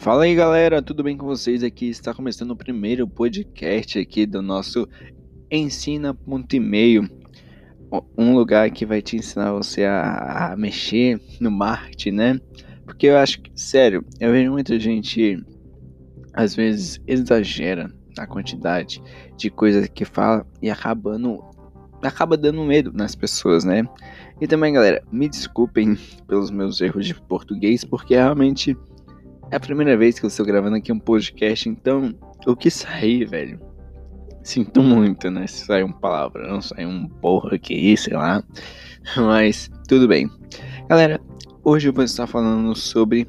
Fala aí galera, tudo bem com vocês? Aqui está começando o primeiro podcast aqui do nosso Ensina.e-mail, um lugar que vai te ensinar você a, a, mexer no marketing, né? Porque eu acho que, sério, eu vejo muita gente às vezes exagera a quantidade de coisas que fala e acabando acaba dando medo nas pessoas, né? E também, galera, me desculpem pelos meus erros de português, porque realmente é a primeira vez que eu estou gravando aqui um podcast, então o que sair, velho? Sinto muito, né? Se sair uma palavra, não sair um porra aqui, sei lá. Mas tudo bem. Galera, hoje eu vou estar falando sobre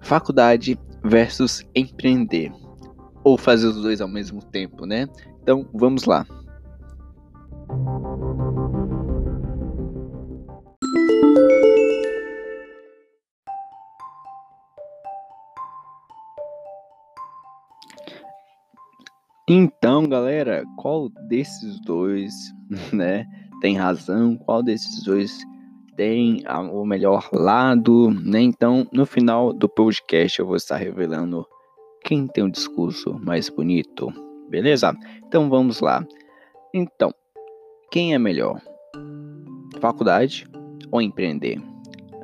faculdade versus empreender. Ou fazer os dois ao mesmo tempo, né? Então vamos lá. Então, galera, qual desses dois, né, tem razão? Qual desses dois tem o melhor lado, né? Então, no final do podcast eu vou estar revelando quem tem o um discurso mais bonito, beleza? Então, vamos lá. Então, quem é melhor? Faculdade ou empreender?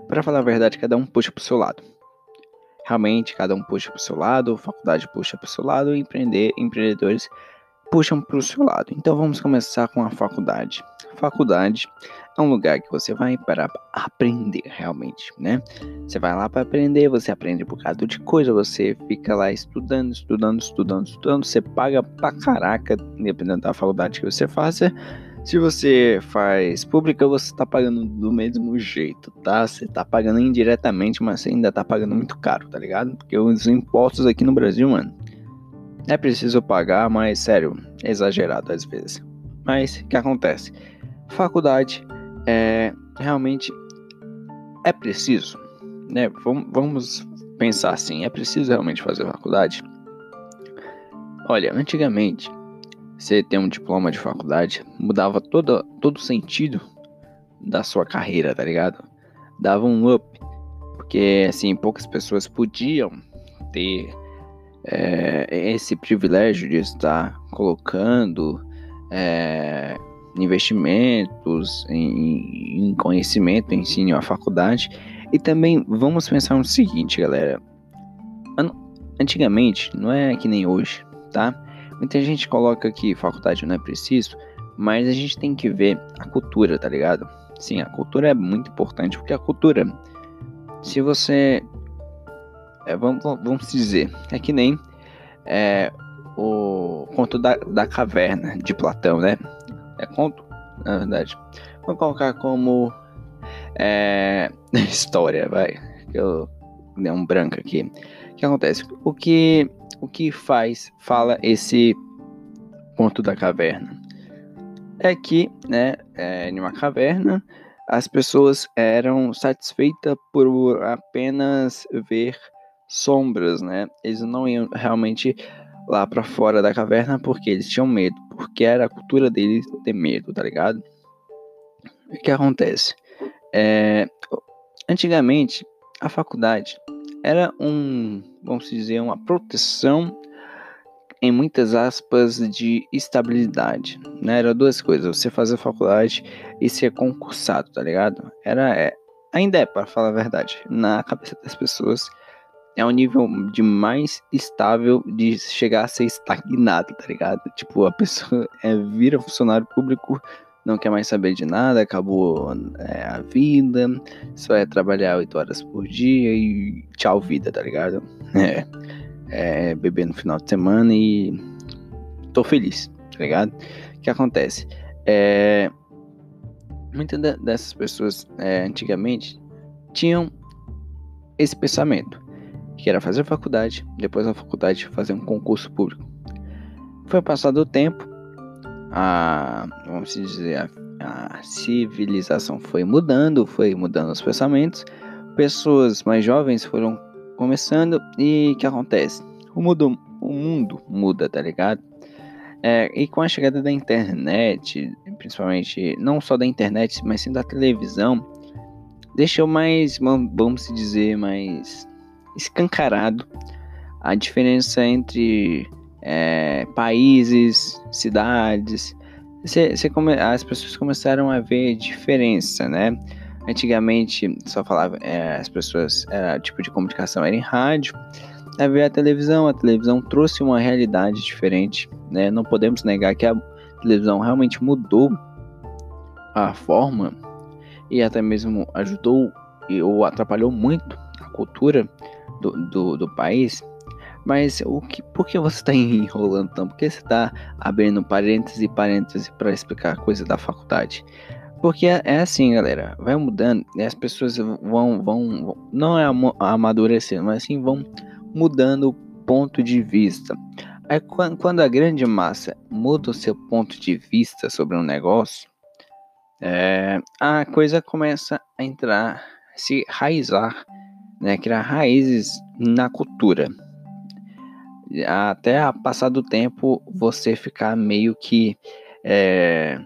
Para falar a verdade, cada um puxa para o seu lado. Realmente, cada um puxa para o seu lado, faculdade puxa para o seu lado, empreender, empreendedores puxam para o seu lado. Então vamos começar com a faculdade. Faculdade é um lugar que você vai para aprender realmente, né? Você vai lá para aprender, você aprende um bocado de coisa, você fica lá estudando, estudando, estudando, estudando, você paga pra caraca, independente da faculdade que você faça se você faz pública, você está pagando do mesmo jeito, tá? Você está pagando indiretamente, mas você ainda está pagando muito caro, tá ligado? Porque os impostos aqui no Brasil, mano, é preciso pagar, mas sério, é exagerado às vezes. Mas o que acontece? Faculdade é realmente é preciso, né? Vamos, pensar assim, é preciso realmente fazer faculdade? Olha, antigamente você ter um diploma de faculdade mudava todo, todo o sentido da sua carreira, tá ligado? Dava um up. Porque, assim, poucas pessoas podiam ter é, esse privilégio de estar colocando é, investimentos em, em conhecimento, ensino à faculdade. E também vamos pensar no seguinte, galera. Antigamente, não é que nem hoje, tá? Muita gente coloca que faculdade não é preciso, mas a gente tem que ver a cultura, tá ligado? Sim, a cultura é muito importante, porque a cultura, se você. É, vamos, vamos dizer, é que nem é, o conto da, da caverna de Platão, né? É conto, na verdade. Vou colocar como é, história, vai. Que eu dei um branco aqui. Que acontece? O que o que faz, fala esse ponto da caverna? É que, né, é, em uma caverna, as pessoas eram satisfeitas por apenas ver sombras, né? Eles não iam realmente lá para fora da caverna porque eles tinham medo, porque era a cultura deles ter medo, tá ligado? O que acontece? É, antigamente, a faculdade era um, vamos dizer, uma proteção em muitas aspas de estabilidade, né? Era duas coisas, você fazer faculdade e ser concursado, tá ligado? Era é, ainda é para falar a verdade, na cabeça das pessoas é um nível de mais estável de chegar a ser estagnado, tá ligado? Tipo, a pessoa é, vira funcionário público não quer mais saber de nada, acabou é, a vida, só é trabalhar 8 horas por dia e tchau vida, tá ligado? É, é beber no final de semana e tô feliz, tá ligado? O que acontece? É, muitas dessas pessoas é, antigamente tinham esse pensamento, que era fazer faculdade, depois da faculdade fazer um concurso público. Foi passado o tempo, a, vamos dizer, a, a civilização foi mudando, foi mudando os pensamentos, pessoas mais jovens foram começando e o que acontece? O mundo, o mundo muda, tá ligado? É, e com a chegada da internet, principalmente não só da internet, mas sim da televisão, deixou mais, vamos dizer, mais escancarado a diferença entre é, países, cidades. Come, as pessoas começaram a ver diferença, né? Antigamente só falava, é, as pessoas, era tipo de comunicação era em rádio, aí veio a televisão, a televisão trouxe uma realidade diferente, né? Não podemos negar que a televisão realmente mudou a forma e até mesmo ajudou ou atrapalhou muito a cultura do, do, do país. Mas o que, por que você está enrolando tanto? Por que você está abrindo parênteses e parênteses para explicar coisa da faculdade? Porque é, é, assim, galera, vai mudando e as pessoas vão, vão, vão não é amadurecendo, mas assim vão mudando o ponto de vista. Aí quando a grande massa muda o seu ponto de vista sobre um negócio, é, a coisa começa a entrar, se raizar, né, criar raízes na cultura. Até a passar do tempo você ficar meio que é,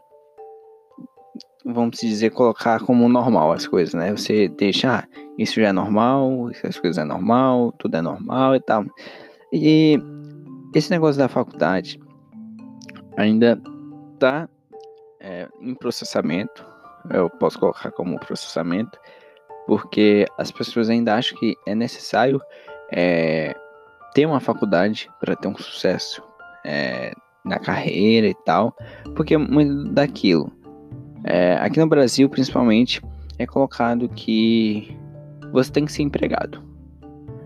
vamos dizer, colocar como normal as coisas, né? Você deixa, ah, isso já é normal, essas coisas é normal, tudo é normal e tal. E esse negócio da faculdade ainda tá é, em processamento, eu posso colocar como processamento, porque as pessoas ainda acham que é necessário é, ter uma faculdade para ter um sucesso é, na carreira e tal, porque é muito daquilo é, aqui no Brasil, principalmente, é colocado que você tem que ser empregado.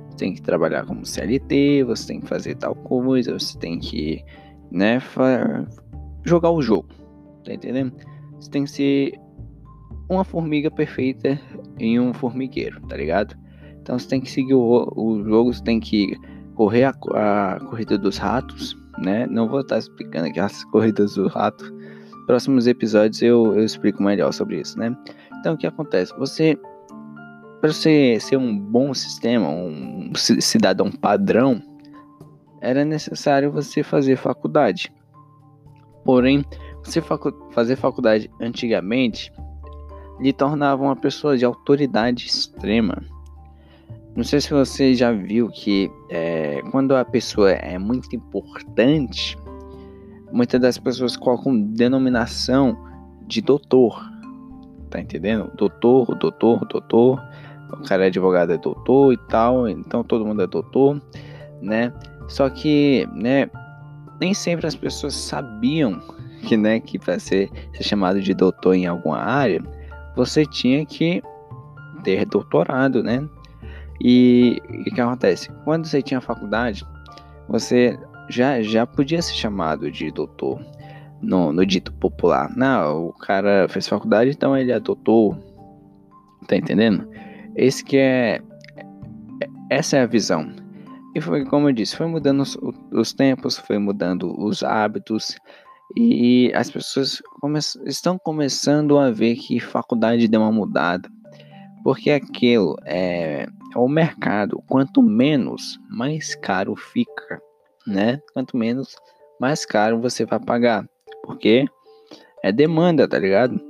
Você tem que trabalhar como CLT, você tem que fazer tal coisa, você tem que, né, jogar o jogo. Tá entendendo? Você tem que ser uma formiga perfeita em um formigueiro, tá ligado? Então você tem que seguir o, o jogo, você tem que correr a, a corrida dos ratos, né? Não vou estar explicando aqui as corridas do rato, próximos episódios eu, eu explico melhor sobre isso, né? Então o que acontece? Você para você ser um bom sistema, um cidadão padrão, era necessário você fazer faculdade. Porém, você facu fazer faculdade antigamente lhe tornava uma pessoa de autoridade extrema. Não sei se você já viu que é, quando a pessoa é muito importante, muitas das pessoas colocam denominação de doutor. Tá entendendo? Doutor, doutor, doutor. O cara é advogado é doutor e tal, então todo mundo é doutor, né? Só que, né, nem sempre as pessoas sabiam que, né, que para ser, ser chamado de doutor em alguma área, você tinha que ter doutorado, né? E o que acontece? Quando você tinha faculdade, você já, já podia ser chamado de doutor no, no dito popular. Não, o cara fez faculdade, então ele é doutor. Tá entendendo? Esse que é. Essa é a visão. E foi como eu disse, foi mudando os, os tempos, foi mudando os hábitos. E as pessoas come estão começando a ver que faculdade deu uma mudada. Porque aquilo é, é o mercado. Quanto menos, mais caro fica né? Quanto menos, mais caro você vai pagar, porque é demanda, tá ligado?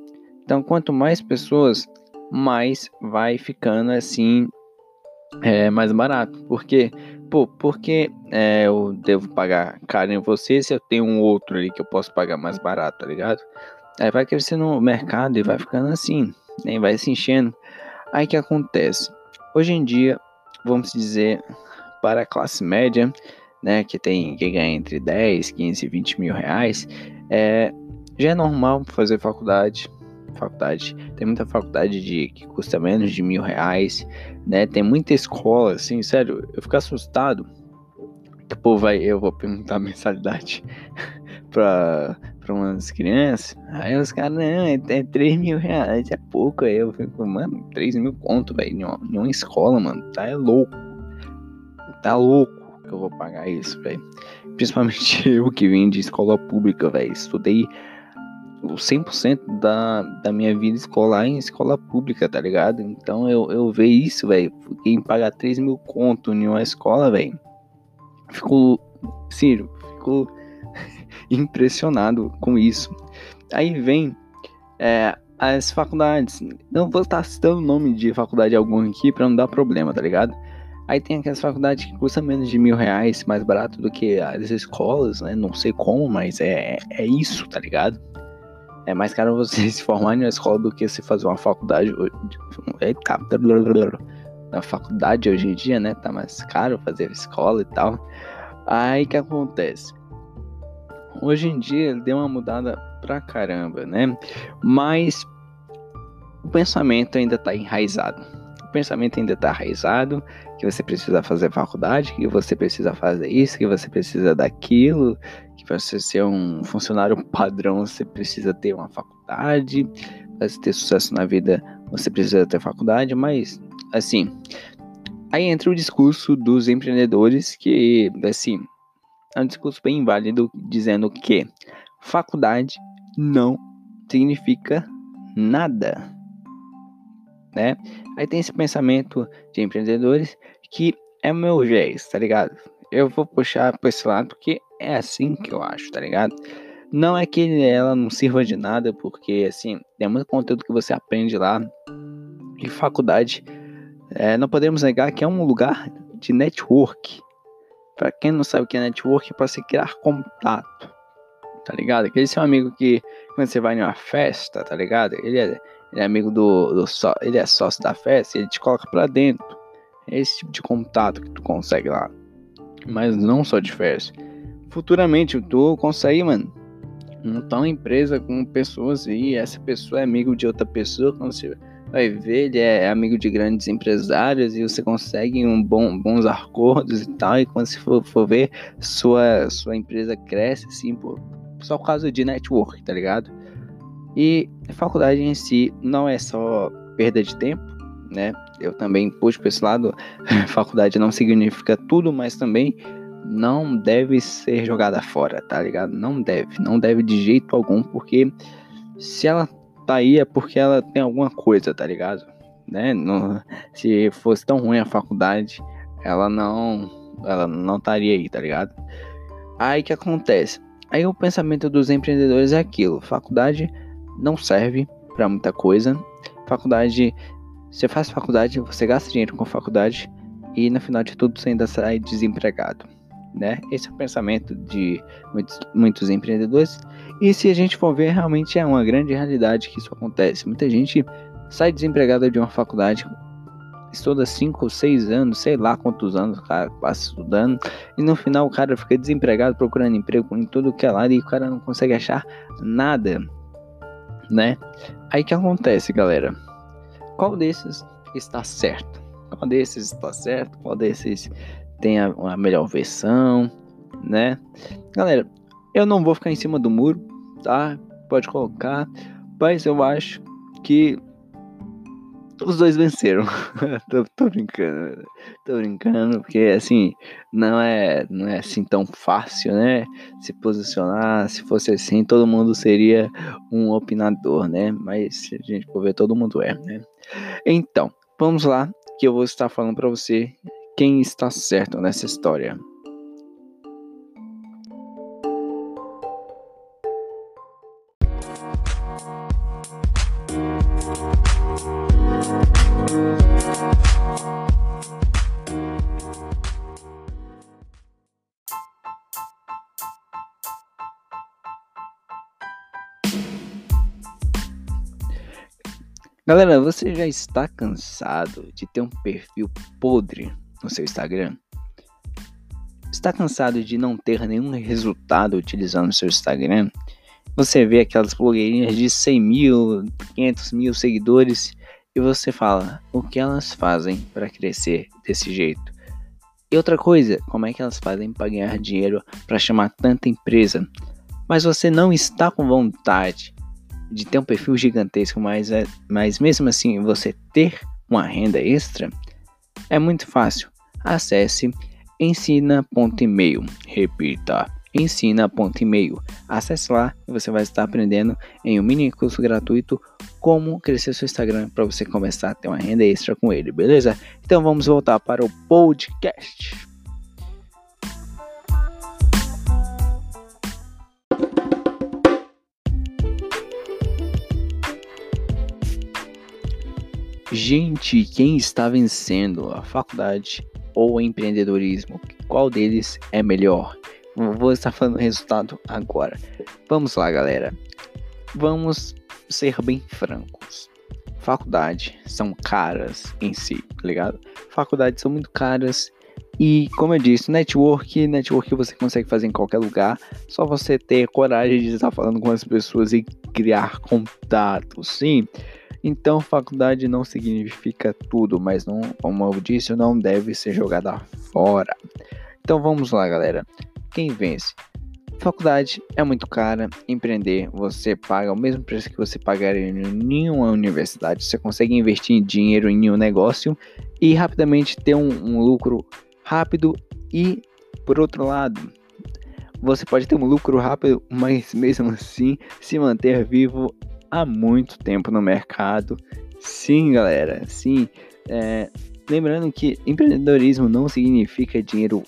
Então, quanto mais pessoas, mais vai ficando assim, é, mais barato. Porque, pô, porque é, eu devo pagar caro em você se eu tenho um outro ali que eu posso pagar mais barato, tá ligado? Aí vai crescendo o mercado e vai ficando assim, nem vai se enchendo. Aí que acontece? Hoje em dia, vamos dizer, para a classe média, né, que tem que ganha entre 10, 15 20 mil reais, é, já é normal fazer faculdade. Faculdade. Tem muita faculdade de, que custa menos de mil reais, né? Tem muita escola, assim, sério, eu fico assustado. Pô, vai, eu vou perguntar a mensalidade pra, pra umas crianças. Aí os caras, não, é, é 3 mil reais, é pouco. Aí eu fico, mano, 3 mil conto, velho, em, em uma escola, mano. Tá é louco. Tá louco que eu vou pagar isso, velho. Principalmente eu que vim de escola pública, velho. Estudei o 100% da, da minha vida escolar em escola pública, tá ligado? Então eu, eu ver isso, velho. Quem pagar 3 mil conto em uma escola, velho. Fico, sério, fico impressionado com isso. Aí vem é, as faculdades. Não vou estar citando o nome de faculdade alguma aqui pra não dar problema, tá ligado? Aí tem aquelas faculdades que custam menos de mil reais, mais barato do que as escolas, né? Não sei como, mas é, é isso, tá ligado? É mais caro você se formar em uma escola do que você fazer uma faculdade. Eita, na faculdade hoje em dia, né? Tá mais caro fazer escola e tal. Aí que acontece? Hoje em dia deu uma mudada pra caramba, né? Mas o pensamento ainda tá enraizado. O pensamento ainda tá enraizado que você precisa fazer faculdade, que você precisa fazer isso, que você precisa daquilo, que para você ser um funcionário padrão você precisa ter uma faculdade, para ter sucesso na vida você precisa ter faculdade, mas assim, aí entra o discurso dos empreendedores que, assim, é um discurso bem válido dizendo que faculdade não significa nada, né? Aí tem esse pensamento de empreendedores que é meu jeito, tá ligado? Eu vou puxar para esse lado porque é assim que eu acho, tá ligado? Não é que ela não sirva de nada, porque assim, tem muito conteúdo que você aprende lá. E faculdade, é, não podemos negar que é um lugar de network. Para quem não sabe o que é network, é para se criar contato, tá ligado? Aquele seu amigo que quando você vai em uma festa, tá ligado? Ele é, ele é amigo do, do só, ele é sócio da festa, ele te coloca para dentro. É esse tipo de contato que tu consegue lá. Mas não só de festa. Futuramente tu consegue, mano, montar uma empresa com pessoas e essa pessoa é amigo de outra pessoa, quando você vai ver, ele é amigo de grandes empresários e você consegue um bom, bons acordos e tal, e quando você for, for ver, sua, sua empresa cresce, assim, por, só por causa de network, tá ligado? E a faculdade em si não é só perda de tempo, né? Eu também puxo para esse lado, faculdade não significa tudo, mas também não deve ser jogada fora, tá ligado? Não deve, não deve de jeito algum, porque se ela tá aí é porque ela tem alguma coisa, tá ligado? Né? Não, se fosse tão ruim a faculdade, ela não, ela não estaria aí, tá ligado? Aí que acontece? Aí o pensamento dos empreendedores é aquilo: faculdade não serve para muita coisa. Faculdade, você faz faculdade, você gasta dinheiro com faculdade e no final de tudo você ainda sai desempregado né? Esse é o pensamento de muitos, muitos empreendedores. E se a gente for ver, realmente é uma grande realidade que isso acontece. Muita gente sai desempregada de uma faculdade, estuda 5 ou 6 anos, sei lá quantos anos o cara passa estudando, e no final o cara fica desempregado procurando emprego em tudo que é lado e o cara não consegue achar nada, né? Aí que acontece, galera? Qual desses está certo? Qual desses está certo? Qual desses tem a, a melhor versão, né? Galera, eu não vou ficar em cima do muro, tá? Pode colocar, mas eu acho que os dois venceram. tô, tô, brincando, tô brincando, porque assim, não é, não é assim tão fácil, né? Se posicionar, se fosse assim, todo mundo seria um opinador, né? Mas se a gente for ver, todo mundo é, né? Então, vamos lá, que eu vou estar falando para você quem está certo nessa história. Galera, você já está cansado de ter um perfil podre no seu Instagram? Está cansado de não ter nenhum resultado utilizando o seu Instagram? Você vê aquelas blogueirinhas de 100 mil, 500 mil seguidores e você fala o que elas fazem para crescer desse jeito. E outra coisa, como é que elas fazem para ganhar dinheiro para chamar tanta empresa? Mas você não está com vontade de ter um perfil gigantesco, mas, é, mas mesmo assim você ter uma renda extra, é muito fácil. Acesse ensina.email. Repita, ensina.email. Acesse lá e você vai estar aprendendo em um mini curso gratuito como crescer seu Instagram para você começar a ter uma renda extra com ele, beleza? Então vamos voltar para o podcast. Gente, quem está vencendo a faculdade ou empreendedorismo? Qual deles é melhor? Vou estar falando o resultado agora. Vamos lá, galera. Vamos ser bem francos. Faculdade são caras em si, tá ligado? Faculdades são muito caras e, como eu disse, network, network você consegue fazer em qualquer lugar, só você ter coragem de estar falando com as pessoas e criar contatos, sim. Então, faculdade não significa tudo, mas não, como eu disse, não deve ser jogada fora. Então, vamos lá, galera. Quem vence? Faculdade é muito cara, empreender você paga o mesmo preço que você pagaria em nenhuma universidade. Você consegue investir dinheiro em um negócio e rapidamente ter um, um lucro rápido e, por outro lado, você pode ter um lucro rápido, mas mesmo assim se manter vivo há muito tempo no mercado. Sim, galera, sim. É, lembrando que empreendedorismo não significa dinheiro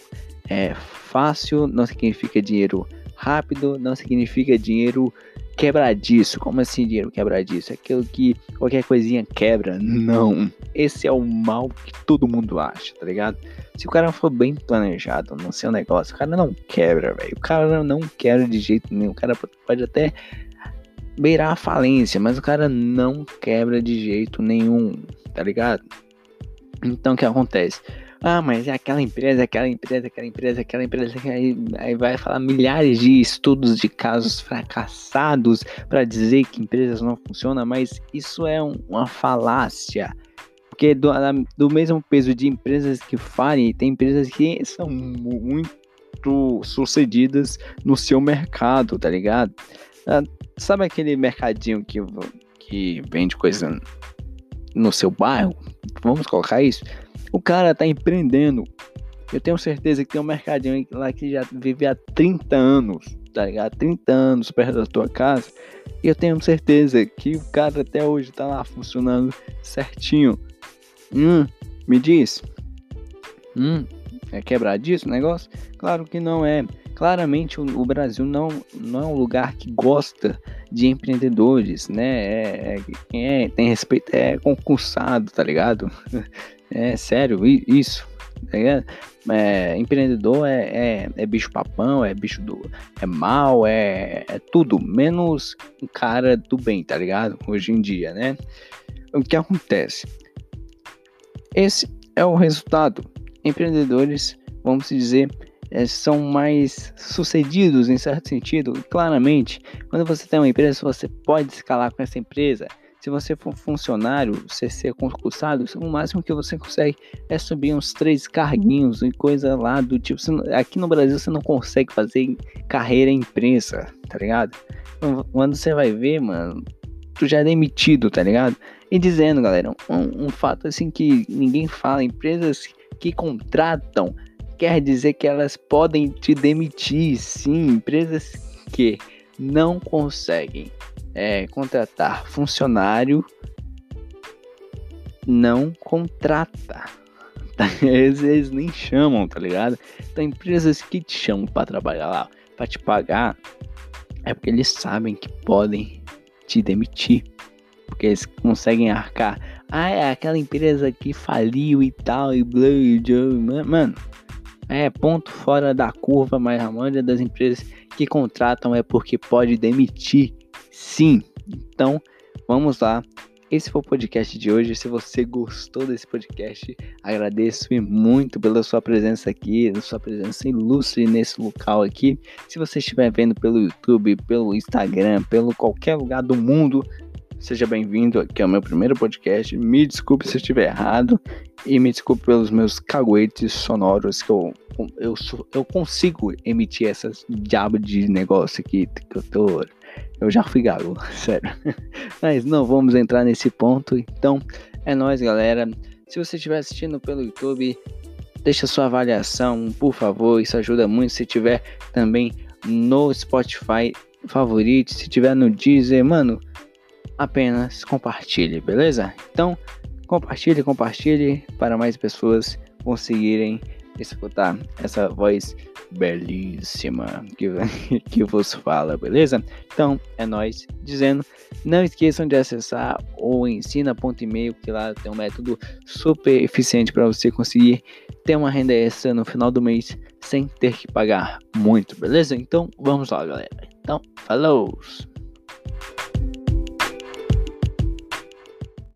é, fácil, não significa dinheiro rápido, não significa dinheiro quebradiço. Como assim dinheiro quebradiço? É aquilo que qualquer coisinha quebra. Não. Esse é o mal que todo mundo acha, tá ligado? Se o cara for bem planejado no seu negócio, o cara não quebra, velho. O cara não quebra de jeito nenhum. O cara pode até beirar a falência, mas o cara não quebra de jeito nenhum, tá ligado? Então o que acontece? Ah, mas é aquela empresa, aquela empresa, aquela empresa, aquela empresa. Aí, aí vai falar milhares de estudos de casos fracassados para dizer que empresas não funcionam, mas isso é um, uma falácia. Porque do, do mesmo peso de empresas que falem, tem empresas que são muito sucedidas no seu mercado, tá ligado? Sabe aquele mercadinho que, que vende coisa no seu bairro? Vamos colocar isso? O cara tá empreendendo. Eu tenho certeza que tem um mercadinho lá que já vive há 30 anos, tá ligado? 30 anos perto da tua casa. E eu tenho certeza que o cara até hoje tá lá funcionando certinho. Hum, me diz. Hum, é quebradiço o negócio? Claro que não é. Claramente o, Brasil não, não é um lugar que gosta de empreendedores, né? É, é, é tem respeito, é concursado, tá ligado? É sério, isso. Tá é, empreendedor é, é, é, bicho papão, é bicho do. é mal, é, é tudo, menos um cara do bem, tá ligado? Hoje em dia, né? O que acontece? Esse é o resultado. Empreendedores, vamos dizer, é, são mais sucedidos em certo sentido. Claramente, quando você tem uma empresa, você pode escalar com essa empresa se você for funcionário, você ser concursado, o máximo que você consegue é subir uns três carguinhos e coisa lá do tipo. aqui no Brasil você não consegue fazer carreira em imprensa, tá ligado? Então, quando você vai ver, mano, tu já é demitido, tá ligado? E dizendo, galera, um, um fato assim que ninguém fala: empresas que contratam quer dizer que elas podem te demitir, sim, empresas que não conseguem é, contratar funcionário, não contrata. Eles, eles nem chamam, tá ligado? Então, empresas que te chamam para trabalhar lá, para te pagar, é porque eles sabem que podem te demitir. Porque eles conseguem arcar. Ah, é aquela empresa que faliu e tal, e blá, e blá. Mano, é ponto fora da curva, mas a maioria das empresas que contratam é porque pode demitir Sim, então vamos lá. Esse foi o podcast de hoje. Se você gostou desse podcast, agradeço muito pela sua presença aqui, pela sua presença ilustre nesse local aqui. Se você estiver vendo pelo YouTube, pelo Instagram, pelo qualquer lugar do mundo, seja bem-vindo aqui ao meu primeiro podcast. Me desculpe se eu estiver errado e me desculpe pelos meus caguetes sonoros que eu, eu, eu consigo emitir essas diabo de negócio aqui que eu tô eu já fui gago, sério. Mas não vamos entrar nesse ponto. Então, é nóis, galera. Se você estiver assistindo pelo YouTube, deixa sua avaliação, por favor. Isso ajuda muito. Se tiver também no Spotify, favorite. Se tiver no Deezer, mano, apenas compartilhe, beleza? Então, compartilhe, compartilhe para mais pessoas conseguirem escutar essa voz belíssima que, que vos fala, beleza? Então, é nós dizendo, não esqueçam de acessar o ensina.email, que lá tem um método super eficiente para você conseguir ter uma renda extra no final do mês sem ter que pagar muito, beleza? Então, vamos lá, galera. Então, falou!